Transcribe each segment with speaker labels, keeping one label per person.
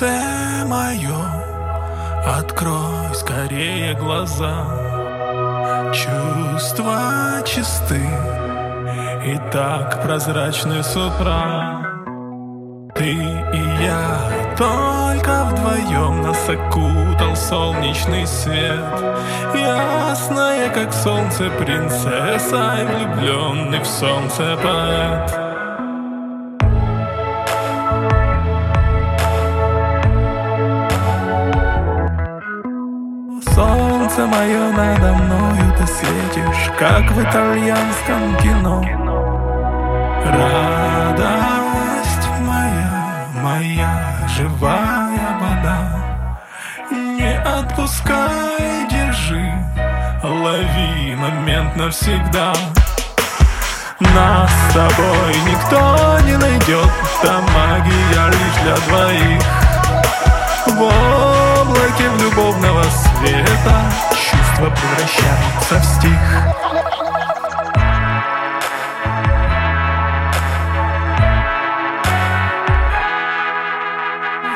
Speaker 1: Солнце мое, открой скорее глаза. Чувства чисты и так прозрачны с утра. Ты и я только вдвоем нас окутал солнечный свет. Ясная, как солнце, принцесса и влюбленный в солнце поэт Солнце мое надо мною ты светишь, как в итальянском кино. Радость моя, моя живая вода, не отпускай, держи, лови момент навсегда. Нас с тобой никто не найдет, там магия лишь Чувства превращаются в стих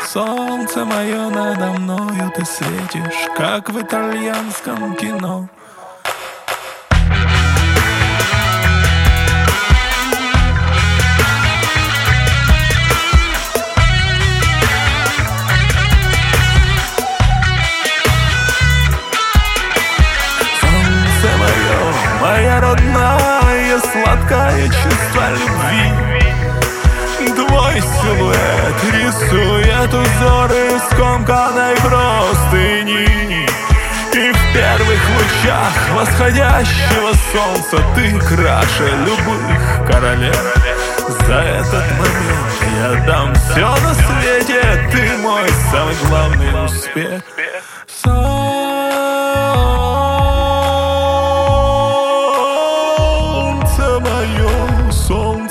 Speaker 1: Солнце мое надо мною ты светишь, как в итальянском кино. Сладкое чувство любви. Твой силуэт рисует узоры скомканной простыни. И в первых лучах восходящего солнца Ты краше любых королев. За этот момент я дам все на свете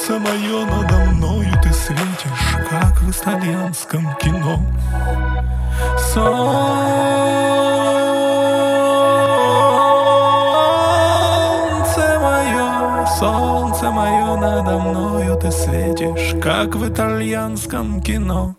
Speaker 1: Солнце мое надо мною ты светишь, как в итальянском кино. Солнце мое, солнце мое надо мною ты светишь, как в итальянском кино.